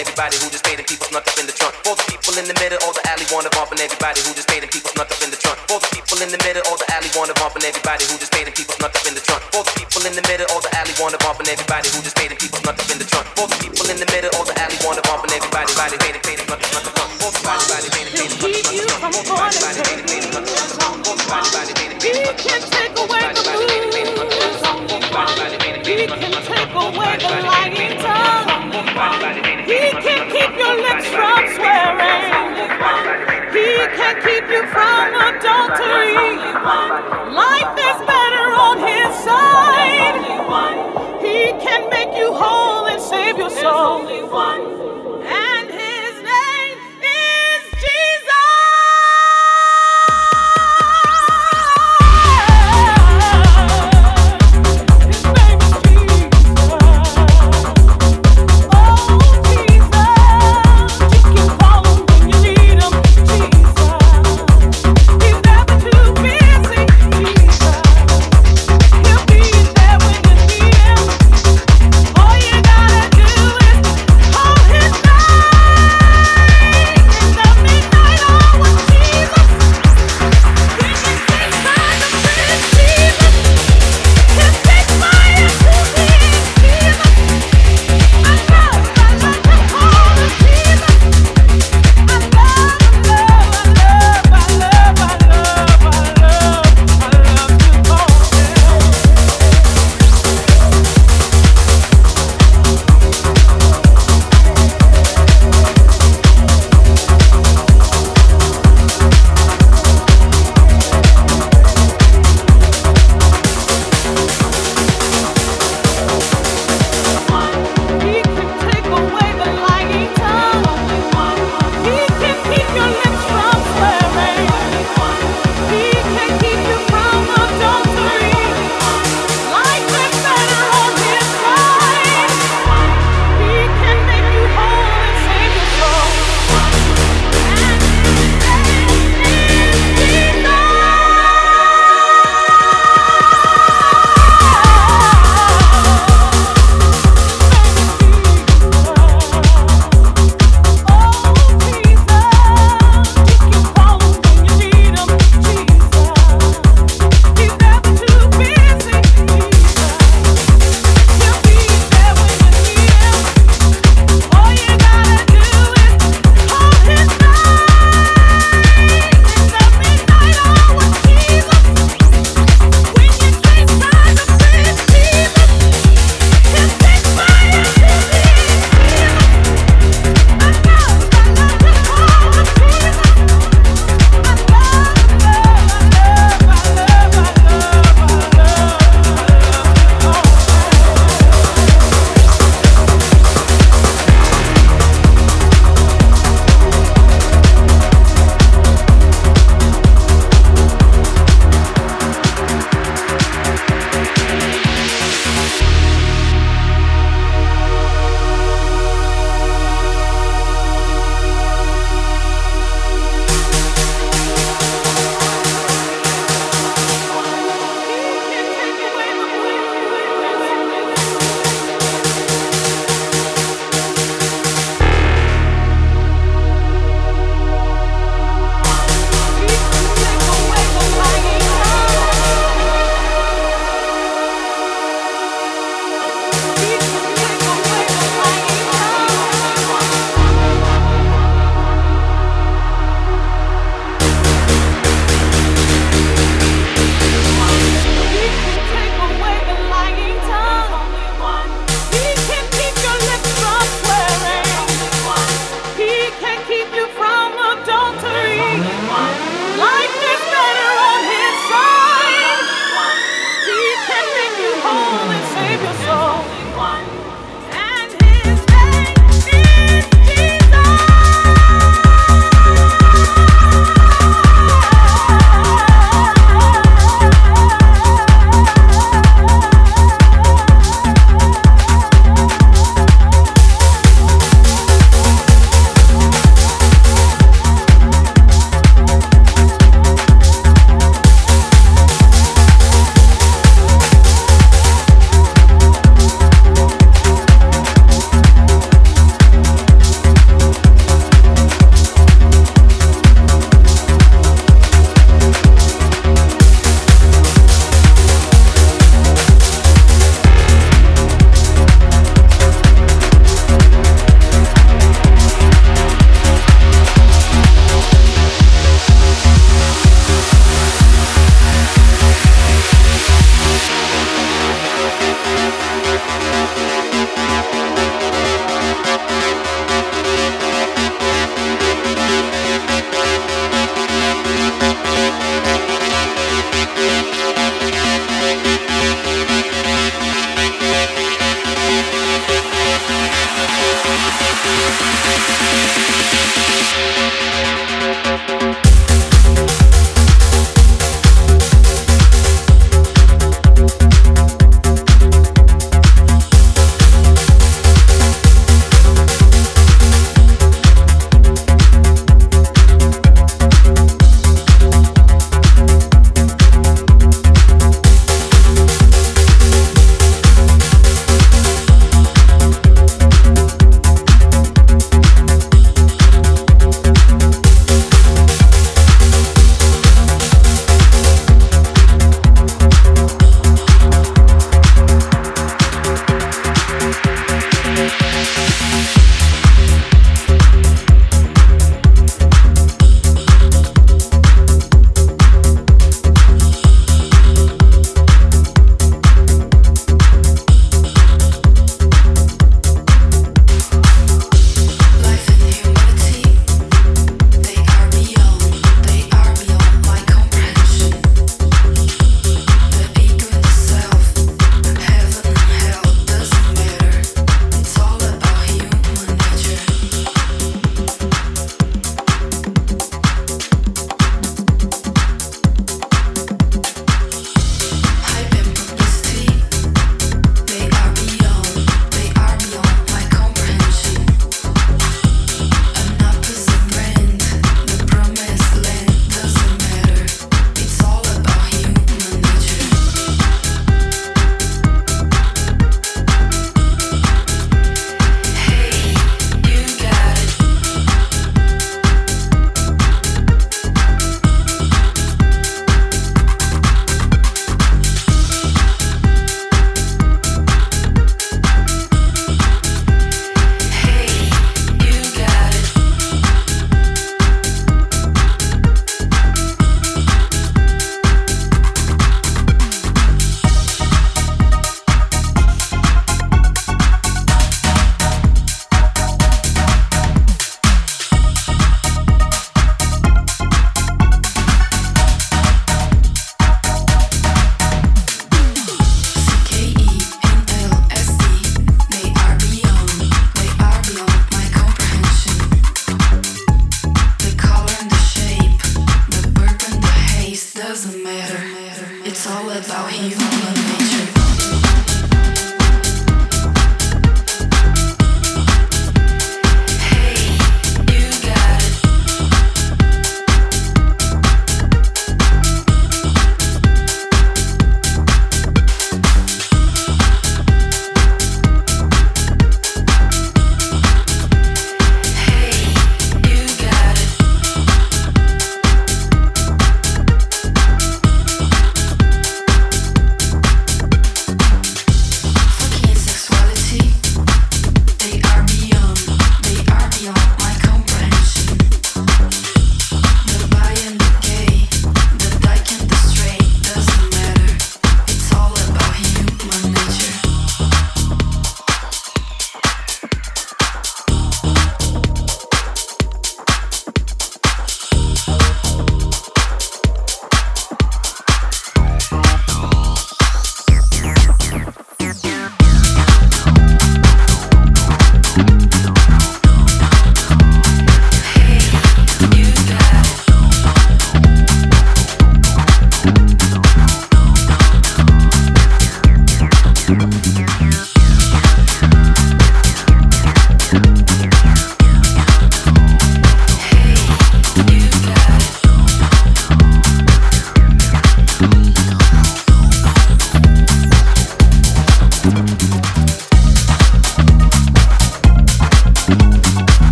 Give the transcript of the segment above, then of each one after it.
All you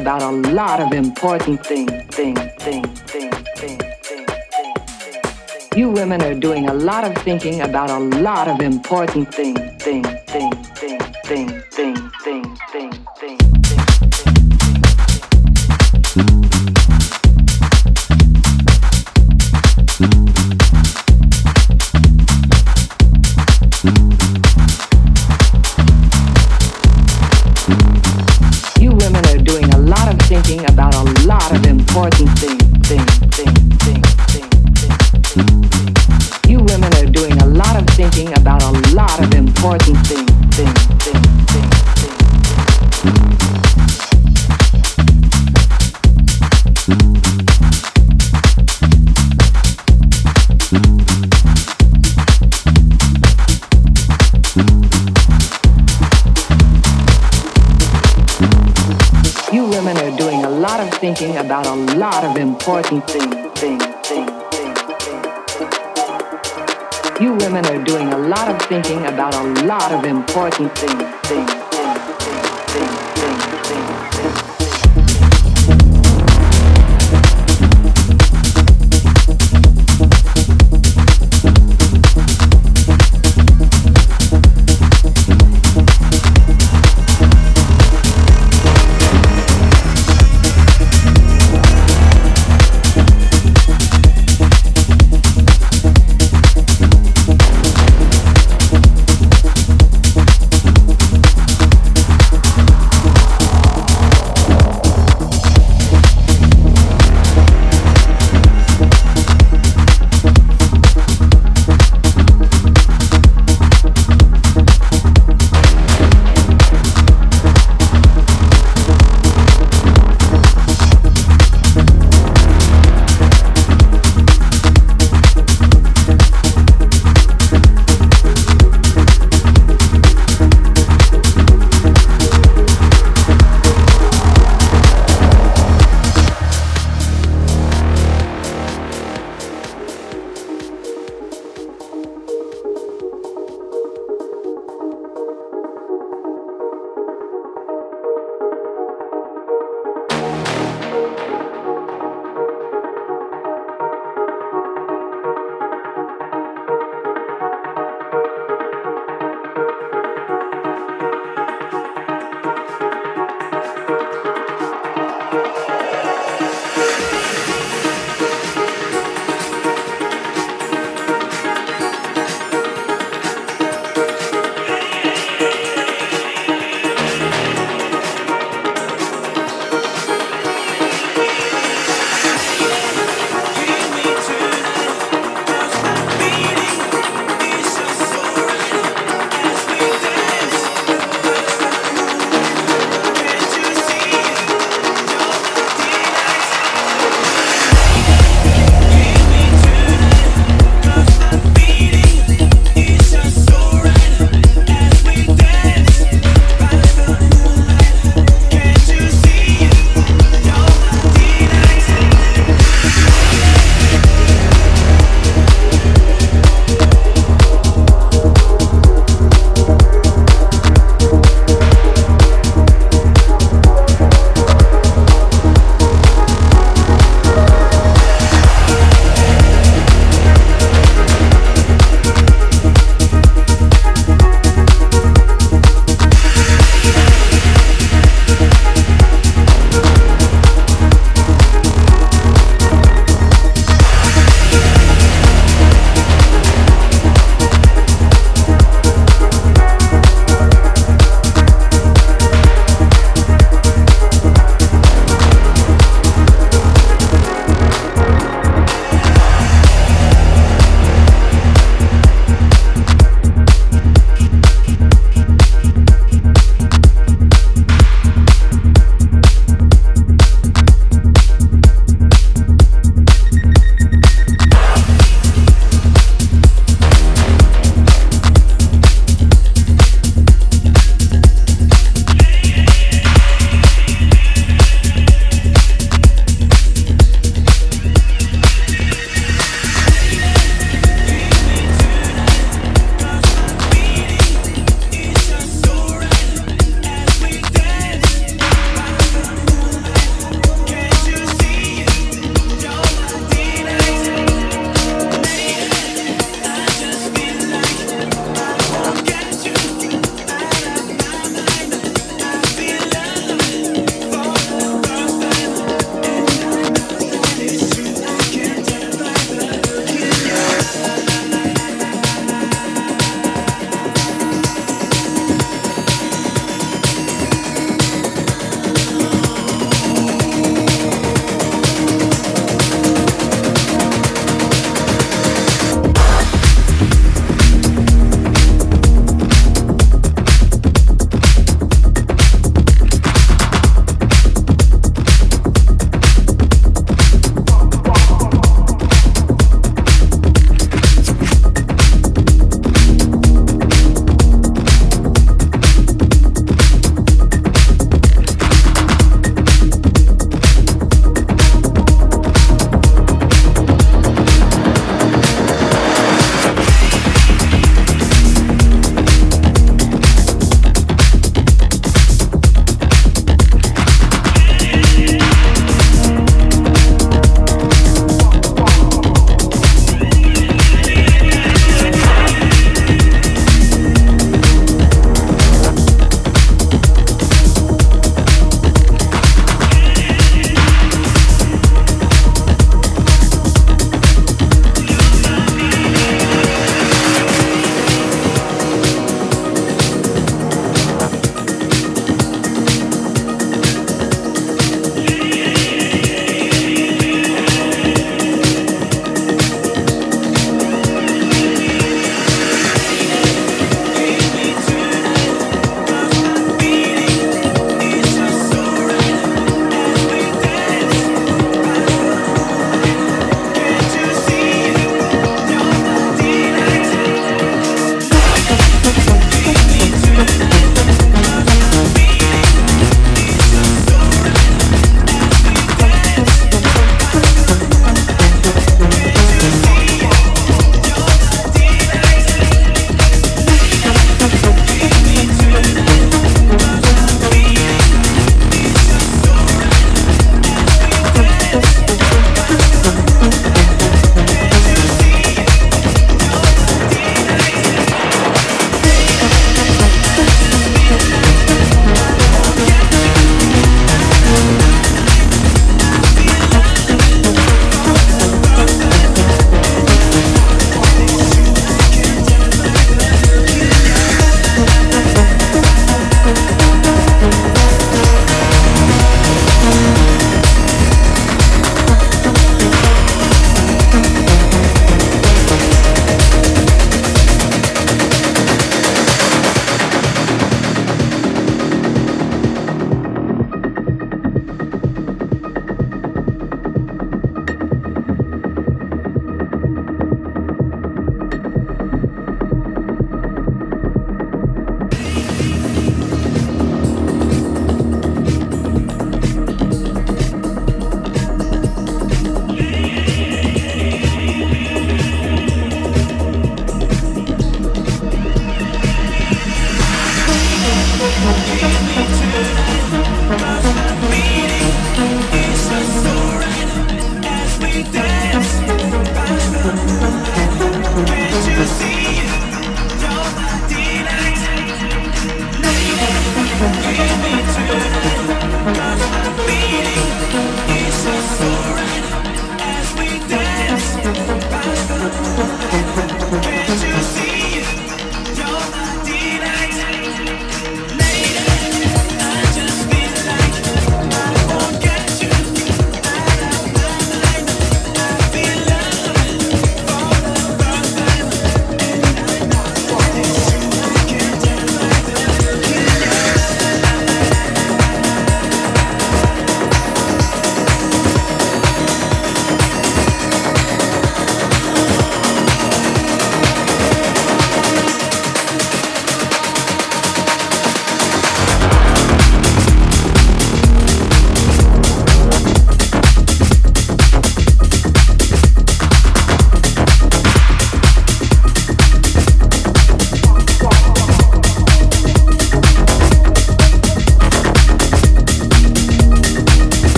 about a lot of important things, things, things, things, things, things, things. Things. You women are doing a lot of thinking about a lot of important things, things.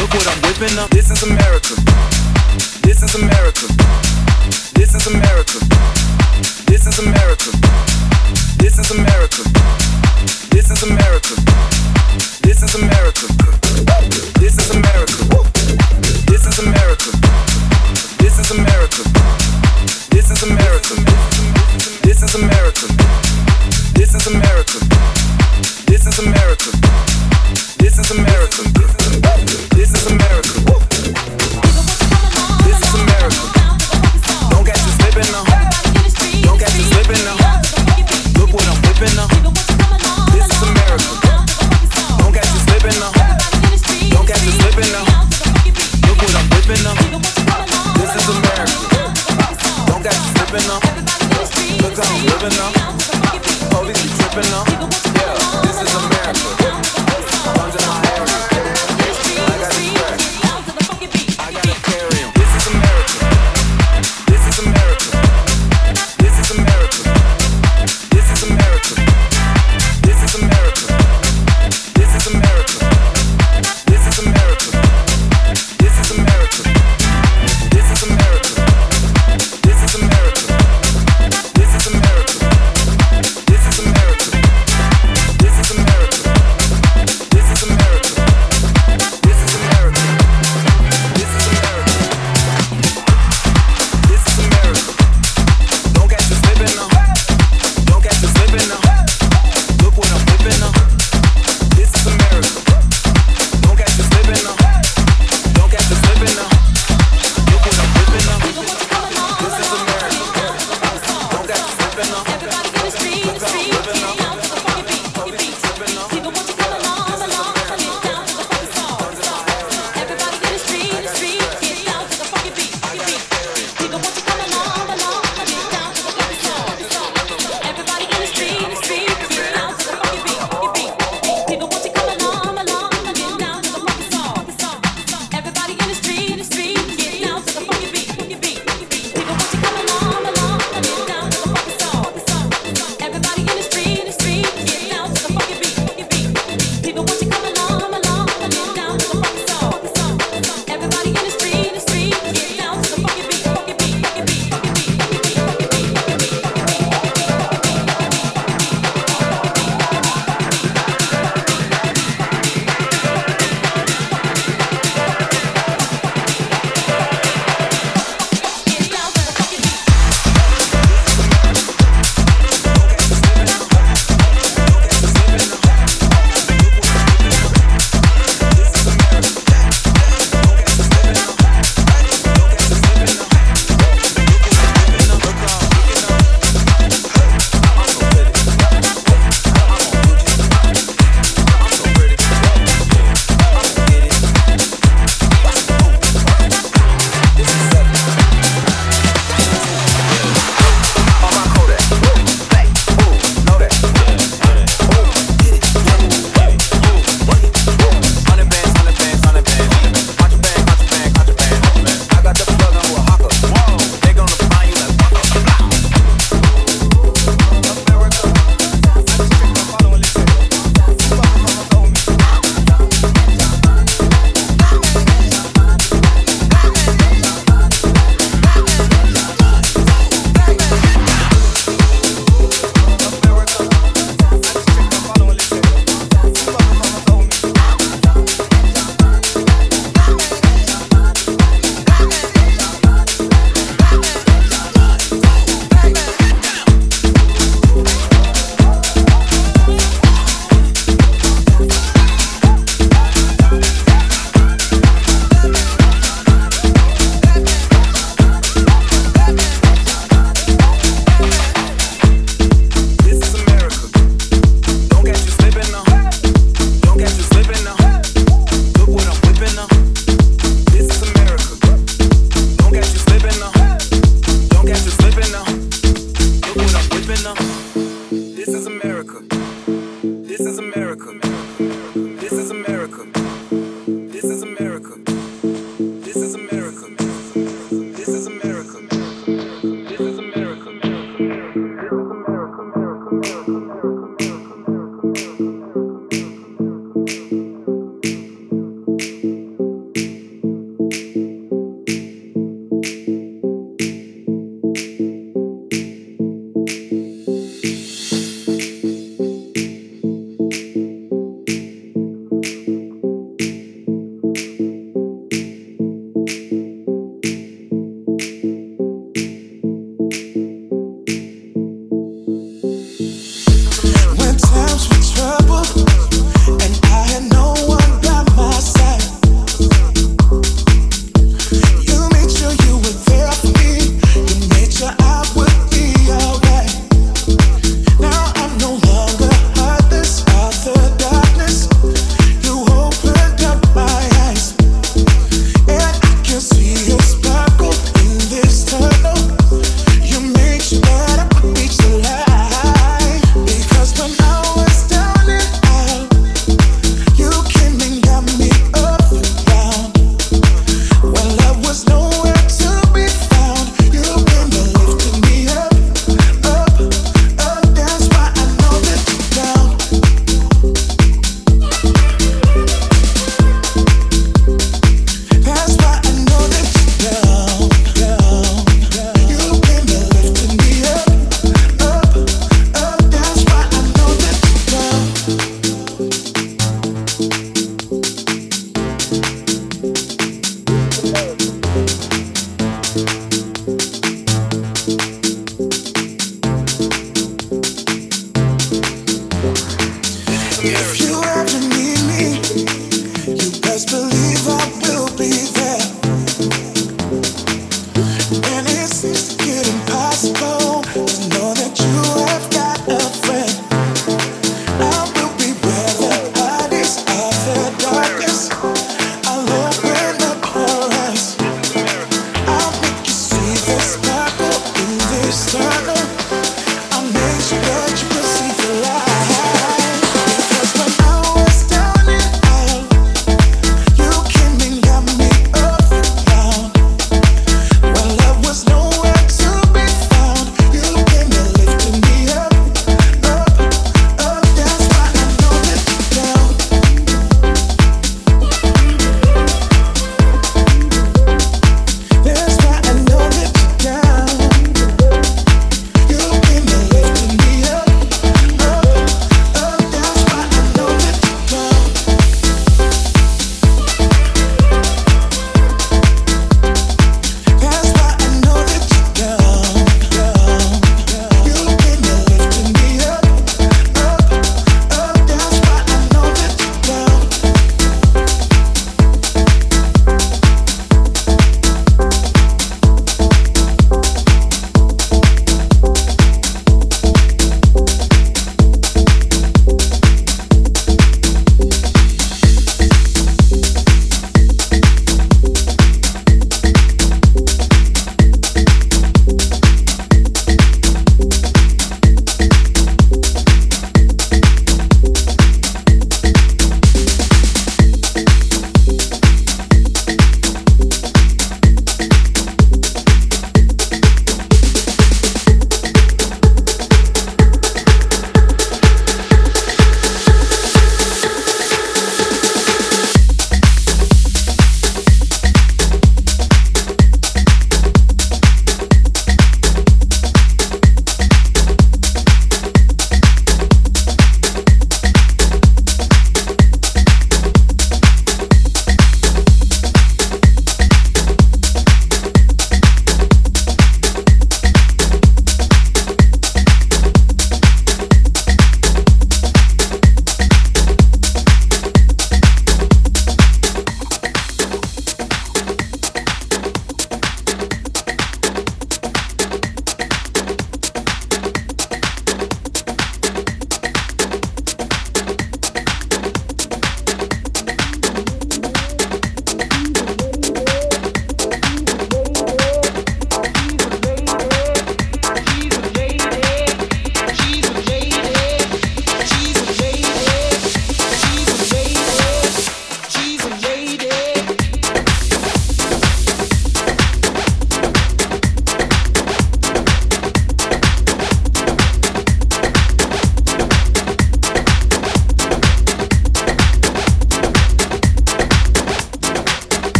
Look what I'm whipping up. This is America. This is America. This is America. This is America. This is America. This is America. This is America. This is America. This is America. This is America. This is America. This is America. This is America. living up.